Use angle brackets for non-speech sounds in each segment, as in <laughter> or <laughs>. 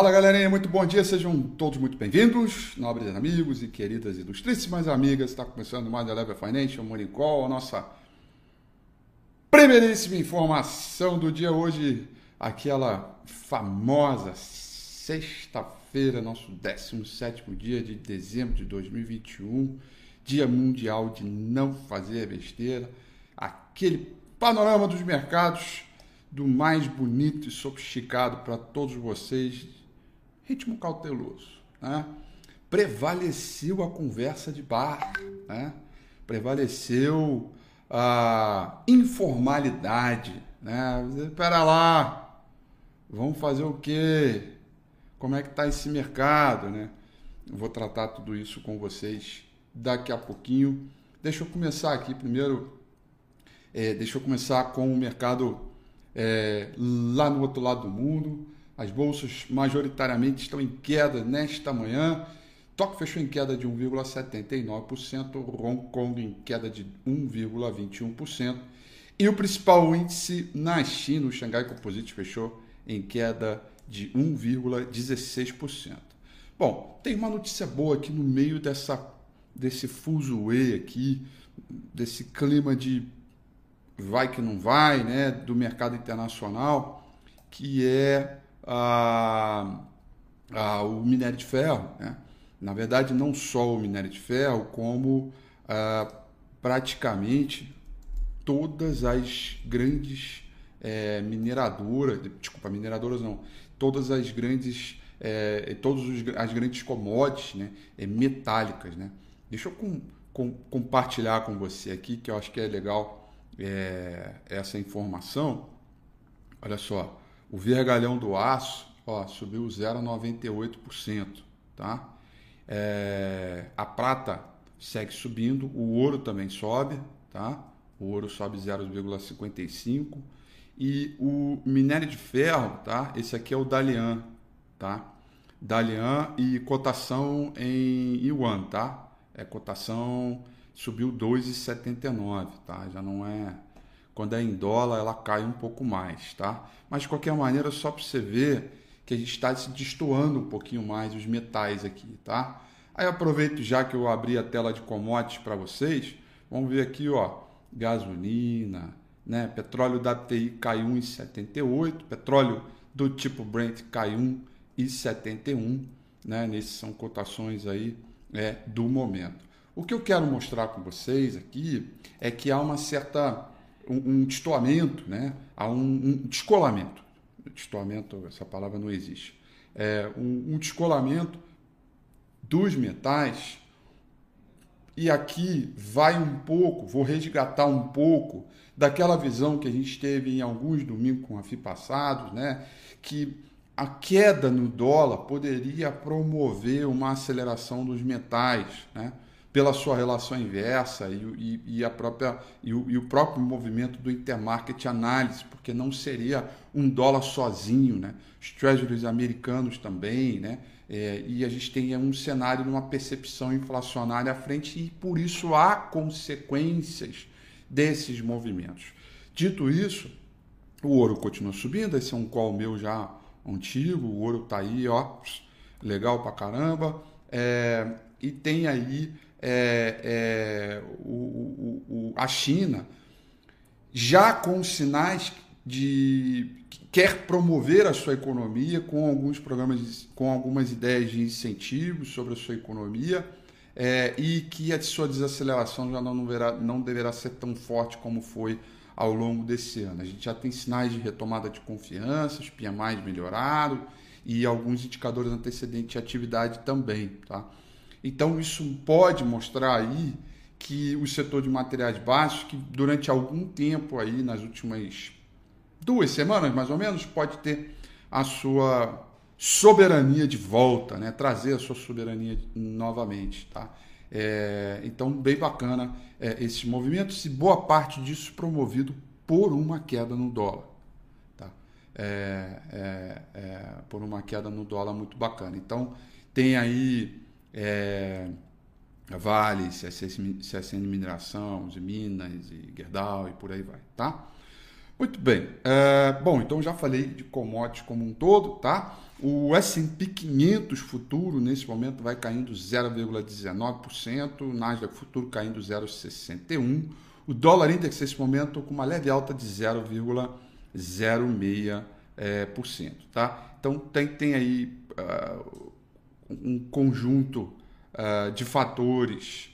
Fala galerinha, muito bom dia, sejam todos muito bem-vindos, nobres amigos e queridas ilustríssimas amigas. Está começando mais a Level Financial Morning Call, a nossa primeiríssima informação do dia hoje, aquela famosa sexta-feira, nosso 17 dia de dezembro de 2021, Dia Mundial de Não Fazer Besteira, aquele panorama dos mercados do mais bonito e sofisticado para todos vocês ritmo cauteloso. Né? Prevaleceu a conversa de bar, né? prevaleceu a informalidade. Né? Espera lá, vamos fazer o quê? Como é que está esse mercado? Né? Vou tratar tudo isso com vocês daqui a pouquinho. Deixa eu começar aqui primeiro. É, deixa eu começar com o mercado é, lá no outro lado do mundo. As bolsas majoritariamente estão em queda nesta manhã. Tóquio fechou em queda de 1,79%, Hong Kong em queda de 1,21%. E o principal índice na China, o Xangai Composite, fechou em queda de 1,16%. Bom, tem uma notícia boa aqui no meio dessa, desse fuzuê aqui, desse clima de vai que não vai, né, do mercado internacional, que é a, a, o minério de ferro. Né? Na verdade, não só o minério de ferro, como a, praticamente todas as grandes é, mineradoras, desculpa, mineradoras não, todas as grandes, é, todas as grandes commodities né, é, metálicas. Né? Deixa eu com, com, compartilhar com você aqui, que eu acho que é legal é, essa informação. Olha só, o vergalhão do aço ó, subiu 0,98%. Tá? É, a prata segue subindo, o ouro também sobe, tá? o ouro sobe 0,55%. E o minério de ferro, tá? esse aqui é o Dalian, tá? Dalian e cotação em yuan, tá? É cotação subiu 2,79, tá? Já não é quando é em dólar, ela cai um pouco mais, tá? Mas de qualquer maneira, só para você ver que a gente está se destoando um pouquinho mais os metais aqui, tá? Aí aproveito já que eu abri a tela de commodities para vocês, vamos ver aqui, ó, gasolina, né? Petróleo da TI caiu 1,78, petróleo do tipo Brent caiu 1,71, né? Nesses são cotações aí é, do momento. O que eu quero mostrar com vocês aqui é que há uma certa um, um destoamento, né? há um, um descolamento. Destoamento, essa palavra não existe. É um, um descolamento dos metais. E aqui vai um pouco, vou resgatar um pouco daquela visão que a gente teve em alguns domingos com a FI passados, né? que a queda no dólar poderia promover uma aceleração dos metais, né? Pela sua relação inversa e, e, e a própria, e o, e, o, próprio movimento do intermarket análise, porque não seria um dólar sozinho, né? os treasuries americanos também, né? É, e a gente tem um cenário de uma percepção inflacionária à frente e por isso há consequências desses movimentos. Dito isso, o ouro continua subindo, esse é um call meu já antigo, o ouro está aí, ó, legal pra caramba, é, e tem aí é, é, o, o, a China, já com sinais de que quer promover a sua economia com alguns programas, com algumas ideias de incentivos sobre a sua economia é, e que a sua desaceleração já não, verá, não deverá ser tão forte como foi ao longo desse ano. A gente já tem sinais de retomada de confiança, os PMIs melhoraram e alguns indicadores antecedentes de atividade também, tá? Então isso pode mostrar aí que o setor de materiais básicos, que durante algum tempo aí, nas últimas duas semanas mais ou menos, pode ter a sua soberania de volta, né? trazer a sua soberania novamente. Tá? É, então, bem bacana é, esses movimentos e boa parte disso promovido por uma queda no dólar. Tá? É, é, é por uma queda no dólar muito bacana. Então, tem aí é, Vale, CSN, CSN Mineração, de Minas e Gerdau e por aí vai, tá? Muito bem. É, bom, então já falei de commodities como um todo, tá? O S&P 500 futuro nesse momento vai caindo 0,19%, o Nasdaq futuro caindo 0,61%, o dólar index nesse momento com uma leve alta de 0,06%, é, tá? Então tem, tem aí uh, um conjunto uh, de fatores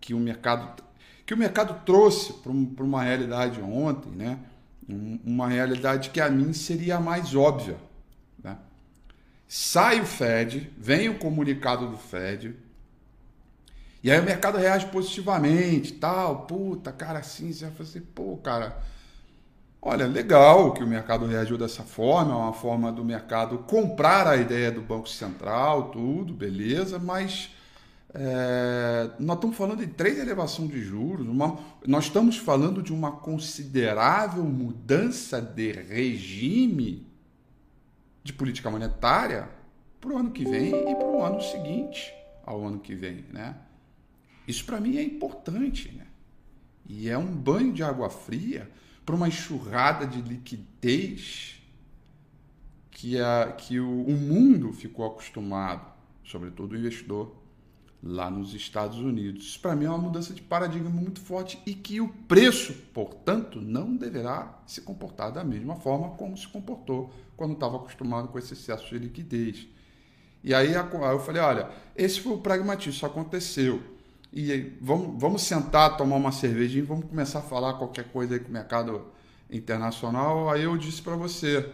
que o mercado que o mercado trouxe para um, uma realidade ontem, né? uma realidade que a mim seria a mais óbvia. Né? Sai o Fed, vem o comunicado do Fed, e aí o mercado reage positivamente, tal, puta, cara, assim, você vai fazer, pô, cara, olha, legal que o mercado reagiu dessa forma, é uma forma do mercado comprar a ideia do Banco Central, tudo, beleza, mas é, nós estamos falando de três elevação de juros, uma, nós estamos falando de uma considerável mudança de regime de política monetária para o ano que vem e para o ano seguinte ao ano que vem, né? Isso para mim é importante, né? E é um banho de água fria para uma enxurrada de liquidez que, a, que o, o mundo ficou acostumado, sobretudo o investidor lá nos Estados Unidos. Isso para mim é uma mudança de paradigma muito forte e que o preço, portanto, não deverá se comportar da mesma forma como se comportou quando estava acostumado com esse excesso de liquidez. E aí eu falei, olha, esse foi o pragmatismo, isso aconteceu. E vamos, vamos sentar, tomar uma cervejinha, vamos começar a falar qualquer coisa aí com o mercado internacional. Aí eu disse para você,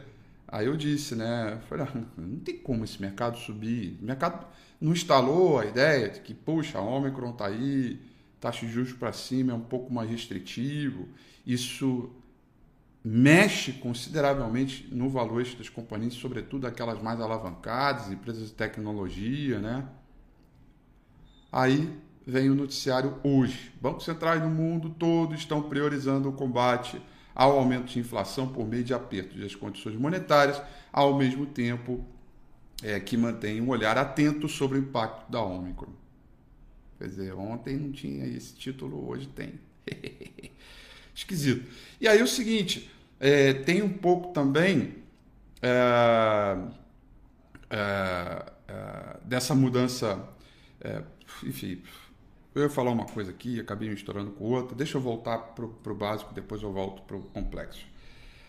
aí eu disse, né? Falei, ah, não tem como esse mercado subir. O mercado não instalou a ideia de que, puxa, a Omicron está aí, taxa de juros para cima é um pouco mais restritivo. Isso mexe consideravelmente no valor das companhias, sobretudo aquelas mais alavancadas, empresas de tecnologia, né? Aí vem o noticiário hoje. Bancos centrais no mundo todo estão priorizando o combate ao aumento de inflação por meio de aperto das condições monetárias, ao mesmo tempo é, que mantém um olhar atento sobre o impacto da Ômicron. Quer dizer, ontem não tinha esse título, hoje tem. <laughs> Esquisito. E aí o seguinte, é, tem um pouco também é, é, é dessa mudança. É, enfim, eu ia falar uma coisa aqui, acabei misturando com outra. Deixa eu voltar para o básico, depois eu volto para o complexo.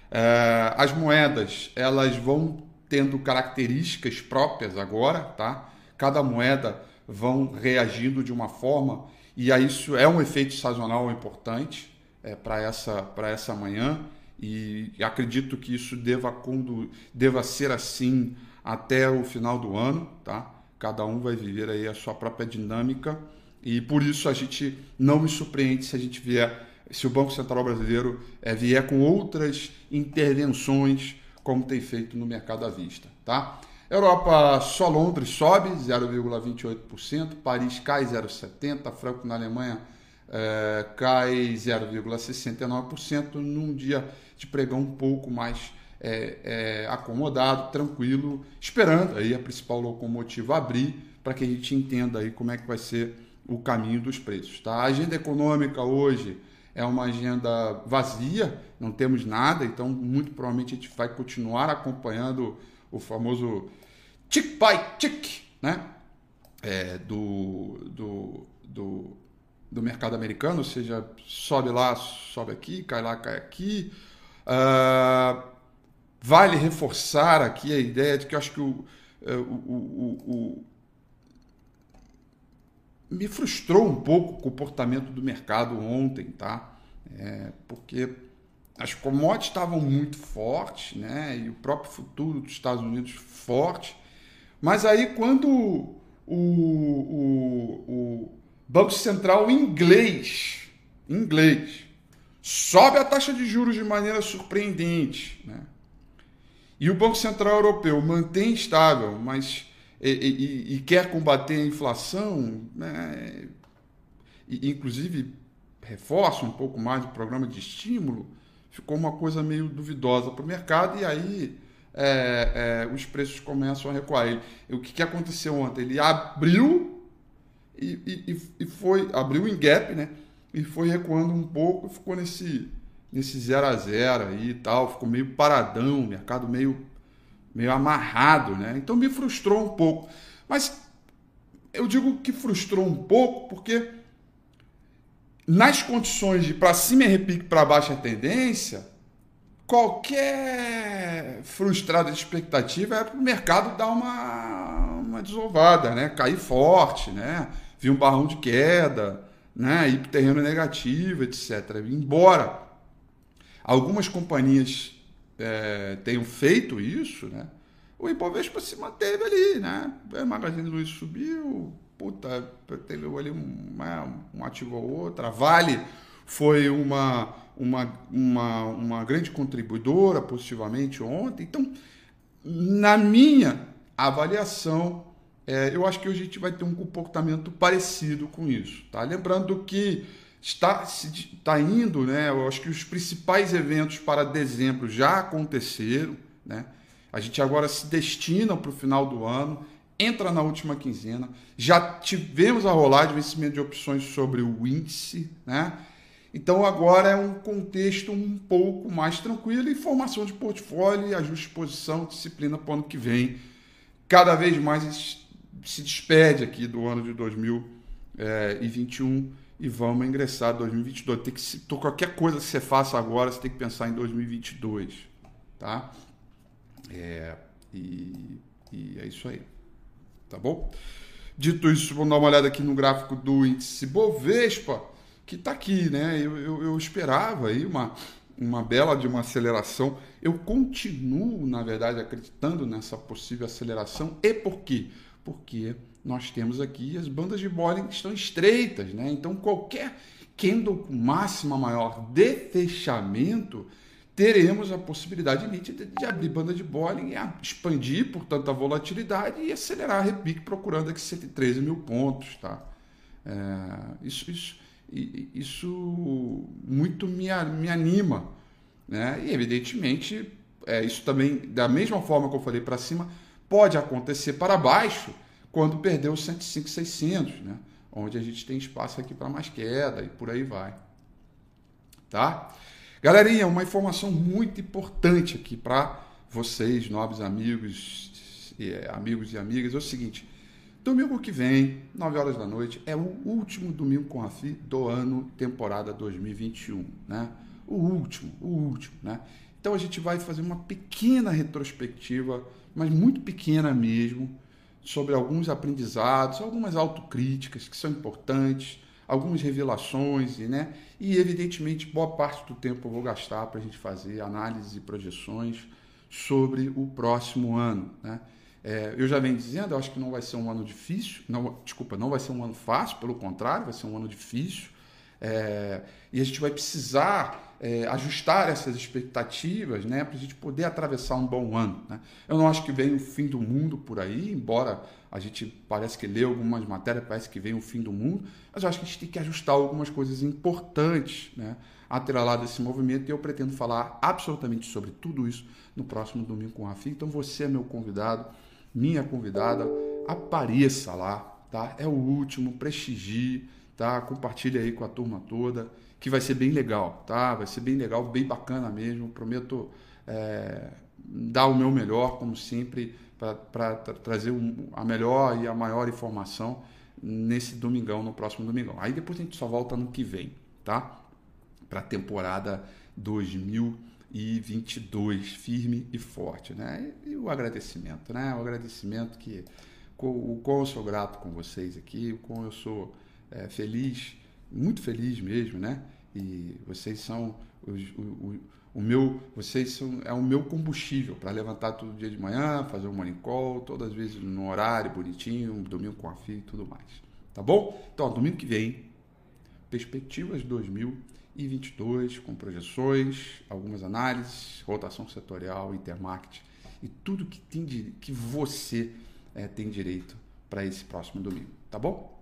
É, as moedas, elas vão tendo características próprias agora, tá? Cada moeda vão reagindo de uma forma e aí isso é um efeito sazonal importante é, para essa para essa manhã e acredito que isso deva quando deva ser assim até o final do ano, tá? Cada um vai viver aí a sua própria dinâmica e por isso a gente não me surpreende se a gente vier se o Banco Central Brasileiro é, vier com outras intervenções como tem feito no mercado à vista. Tá? Europa, só Londres sobe 0,28%, Paris cai 0,70%, Franco na Alemanha é, cai 0,69%, num dia de pregão um pouco mais é, é, acomodado, tranquilo, esperando aí a principal locomotiva abrir para que a gente entenda aí como é que vai ser o caminho dos preços. Tá? A agenda econômica hoje é uma agenda vazia, não temos nada, então muito provavelmente a gente vai continuar acompanhando o famoso tick by tick, né? É, do, do, do, do, mercado americano, ou seja, sobe lá, sobe aqui, cai lá, cai aqui. Uh, vale reforçar aqui a ideia de que eu acho que o, é, o, o, o me frustrou um pouco o comportamento do mercado ontem, tá? É, porque as commodities estavam muito fortes, né? E o próprio futuro dos Estados Unidos forte. Mas aí quando o, o, o Banco Central inglês, inglês, sobe a taxa de juros de maneira surpreendente, né? E o Banco Central Europeu mantém estável, mas e, e, e quer combater a inflação, né? E, inclusive reforça um pouco mais o programa de estímulo, ficou uma coisa meio duvidosa para o mercado e aí é, é, os preços começam a recuar. Ele, o que, que aconteceu ontem? Ele abriu e, e, foi abriu em gap, né? E foi recuando um pouco, ficou nesse nesse 0 a 0 aí e tal, ficou meio paradão, mercado meio meio amarrado, né? Então me frustrou um pouco. Mas eu digo que frustrou um pouco porque nas condições de para cima e repique para baixo a tendência, qualquer frustrada de expectativa é para o mercado dar uma, uma desovada, né? Cair forte, né? Vir um barrão de queda, né? Ir para terreno negativo, etc. Embora algumas companhias é, tenham feito isso, né? O Ibovespa se manteve ali, né? O Magazine Luiza subiu, puta, teve ali um, né, um ativo ou outro. A Vale foi uma, uma, uma, uma grande contribuidora positivamente ontem. Então, na minha avaliação, é, eu acho que hoje a gente vai ter um comportamento parecido com isso. Tá? Lembrando que está, está indo, né? Eu acho que os principais eventos para dezembro já aconteceram, né? A gente agora se destina para o final do ano, entra na última quinzena, já tivemos a rolar de vencimento de opções sobre o índice, né? Então agora é um contexto um pouco mais tranquilo, informação de portfólio, ajuste de posição, disciplina para o ano que vem. Cada vez mais se despede aqui do ano de 2021 e vamos ingressar em 2022. Tem que qualquer coisa que você faça agora, você tem que pensar em 2022, tá? É, e, e é isso aí, tá bom? Dito isso, vamos dar uma olhada aqui no gráfico do índice Bovespa, que está aqui, né? Eu, eu, eu, esperava aí uma, uma bela de uma aceleração. Eu continuo, na verdade, acreditando nessa possível aceleração. E por quê? Porque nós temos aqui as bandas de Bollinger que estão estreitas, né? Então qualquer candle com máxima maior de fechamento, teremos a possibilidade nítida de abrir banda de Bollinger, expandir, portanto, a volatilidade e acelerar a repique procurando aqui 113 mil pontos, tá? É, isso, isso, isso muito me, me anima, né? E evidentemente, é, isso também, da mesma forma que eu falei para cima, pode acontecer para baixo, quando perdeu os 105, 600, né? onde a gente tem espaço aqui para mais queda e por aí vai. Tá? Galerinha, uma informação muito importante aqui para vocês, nobres amigos, é, amigos e amigas, é o seguinte. Domingo que vem, 9 horas da noite, é o último domingo com a FI do ano, temporada 2021, né? O último, o último, né? Então a gente vai fazer uma pequena retrospectiva, mas muito pequena mesmo, sobre alguns aprendizados, algumas autocríticas que são importantes, algumas revelações, né? E evidentemente boa parte do tempo eu vou gastar para a gente fazer análises e projeções sobre o próximo ano, né? É, eu já venho dizendo, eu acho que não vai ser um ano difícil, não, desculpa, não vai ser um ano fácil, pelo contrário, vai ser um ano difícil. É, e a gente vai precisar é, ajustar essas expectativas né, para a gente poder atravessar um bom ano. Né? Eu não acho que vem o fim do mundo por aí, embora a gente parece que lê algumas matérias, parece que vem o fim do mundo, mas eu acho que a gente tem que ajustar algumas coisas importantes né, atrelado a esse movimento e eu pretendo falar absolutamente sobre tudo isso no próximo domingo com a FI. Então você é meu convidado, minha convidada, apareça lá, tá? É o último, prestigie tá? Compartilha aí com a turma toda, que vai ser bem legal, tá? Vai ser bem legal, bem bacana mesmo. Prometo é, dar o meu melhor, como sempre, para tra trazer um, a melhor e a maior informação nesse domingão, no próximo domingão. Aí depois a gente só volta no que vem, tá? Para a temporada 2022, firme e forte, né? E o agradecimento, né? O agradecimento que o qual eu sou grato com vocês aqui, o qual eu sou é, feliz, muito feliz mesmo, né? E vocês são os, o, o, o, meu, vocês são é o meu combustível para levantar todo dia de manhã, fazer um morning call, todas as vezes no horário bonitinho, domingo com a filha e tudo mais. Tá bom? Então, domingo que vem, perspectivas 2022 com projeções, algumas análises, rotação setorial, intermarket e tudo que tem que você é, tem direito para esse próximo domingo, tá bom?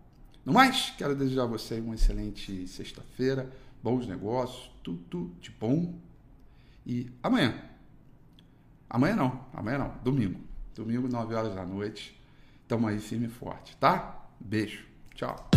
No mais, quero desejar a você uma excelente sexta-feira, bons negócios, tudo de bom. E amanhã. Amanhã não, amanhã não, domingo. Domingo, 9 horas da noite. Tamo aí firme e forte, tá? Beijo. Tchau.